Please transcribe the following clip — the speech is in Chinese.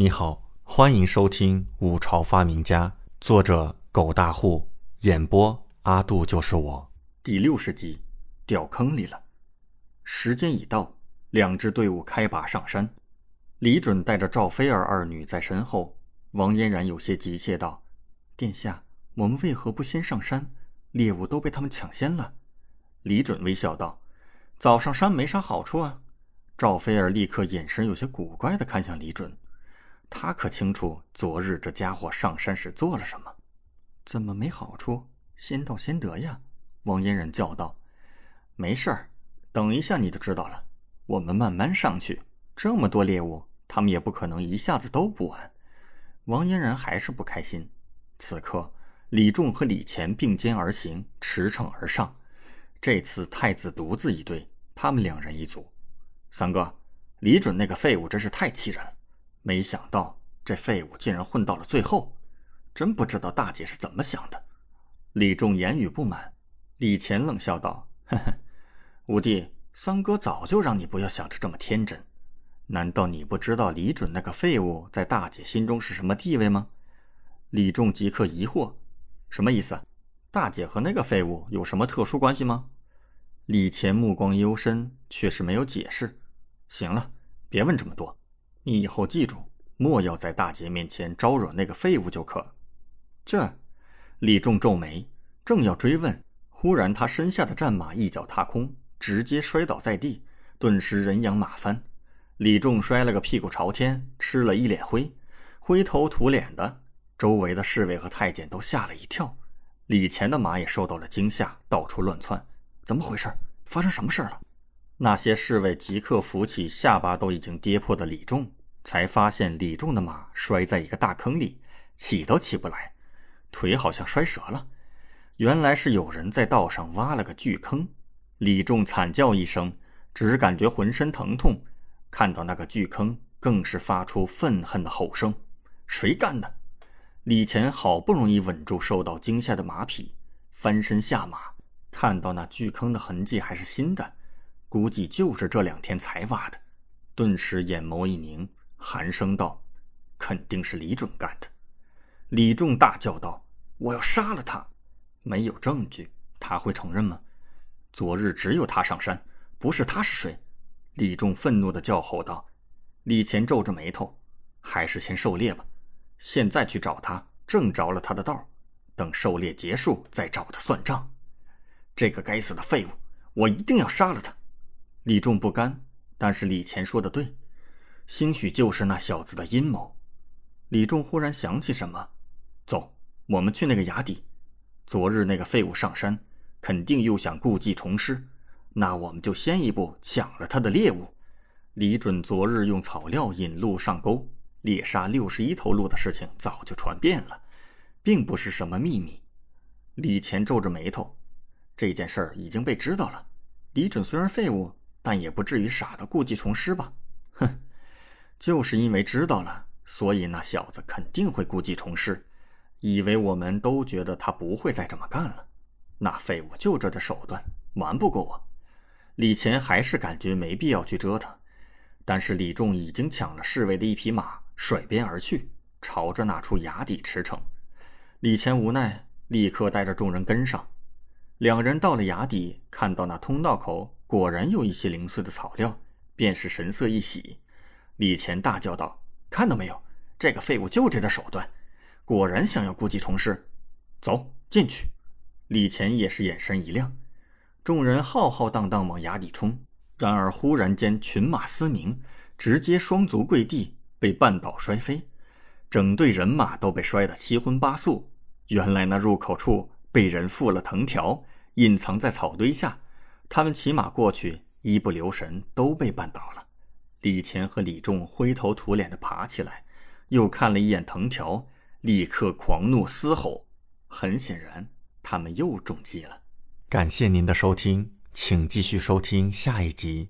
你好，欢迎收听《五朝发明家》，作者狗大户，演播阿杜就是我，第六十集，掉坑里了。时间已到，两支队伍开拔上山。李准带着赵菲儿二女在身后。王嫣然有些急切道：“殿下，我们为何不先上山？猎物都被他们抢先了。”李准微笑道：“早上山没啥好处啊。”赵菲儿立刻眼神有些古怪的看向李准。他可清楚昨日这家伙上山时做了什么，怎么没好处？先到先得呀！王嫣然叫道：“没事儿，等一下你就知道了。我们慢慢上去，这么多猎物，他们也不可能一下子都捕完。”王嫣然还是不开心。此刻，李仲和李乾并肩而行，驰骋而上。这次太子独自一队，他们两人一组。三哥，李准那个废物真是太气人了。没想到这废物竟然混到了最后，真不知道大姐是怎么想的。李仲言语不满，李乾冷笑道：“呵呵，五弟，三哥早就让你不要想着这么天真。难道你不知道李准那个废物在大姐心中是什么地位吗？”李仲即刻疑惑：“什么意思？大姐和那个废物有什么特殊关系吗？”李乾目光幽深，却是没有解释。行了，别问这么多。你以后记住，莫要在大姐面前招惹那个废物就可。这，李仲皱眉，正要追问，忽然他身下的战马一脚踏空，直接摔倒在地，顿时人仰马翻。李仲摔了个屁股朝天，吃了一脸灰，灰头土脸的。周围的侍卫和太监都吓了一跳，李乾的马也受到了惊吓，到处乱窜。怎么回事？发生什么事了？那些侍卫即刻扶起下巴都已经跌破的李仲，才发现李仲的马摔在一个大坑里，起都起不来，腿好像摔折了。原来是有人在道上挖了个巨坑。李仲惨叫一声，只感觉浑身疼痛，看到那个巨坑，更是发出愤恨的吼声：“谁干的？”李乾好不容易稳住受到惊吓的马匹，翻身下马，看到那巨坑的痕迹还是新的。估计就是这两天才挖的，顿时眼眸一凝，寒声道：“肯定是李准干的。”李仲大叫道：“我要杀了他！”没有证据，他会承认吗？昨日只有他上山，不是他是谁？李仲愤怒的叫吼道。李乾皱着眉头：“还是先狩猎吧，现在去找他，正着了他的道。等狩猎结束再找他算账。这个该死的废物，我一定要杀了他！”李仲不甘，但是李乾说的对，兴许就是那小子的阴谋。李仲忽然想起什么，走，我们去那个崖底。昨日那个废物上山，肯定又想故技重施，那我们就先一步抢了他的猎物。李准昨日用草料引鹿上钩，猎杀六十一头鹿的事情早就传遍了，并不是什么秘密。李乾皱着眉头，这件事已经被知道了。李准虽然废物。但也不至于傻的故技重施吧？哼，就是因为知道了，所以那小子肯定会故技重施，以为我们都觉得他不会再这么干了。那废物就这点手段，瞒不过我。李乾还是感觉没必要去折腾，但是李仲已经抢了侍卫的一匹马，甩鞭而去，朝着那处崖底驰骋。李乾无奈，立刻带着众人跟上。两人到了崖底，看到那通道口。果然有一些零碎的草料，便是神色一喜。李乾大叫道：“看到没有，这个废物就这点手段，果然想要故技重施。”走进去。李乾也是眼神一亮。众人浩浩荡荡往崖底冲，然而忽然间群马嘶鸣，直接双足跪地，被绊倒摔飞，整队人马都被摔得七荤八素。原来那入口处被人附了藤条，隐藏在草堆下。他们骑马过去，一不留神都被绊倒了。李乾和李仲灰头土脸地爬起来，又看了一眼藤条，立刻狂怒嘶吼。很显然，他们又中计了。感谢您的收听，请继续收听下一集。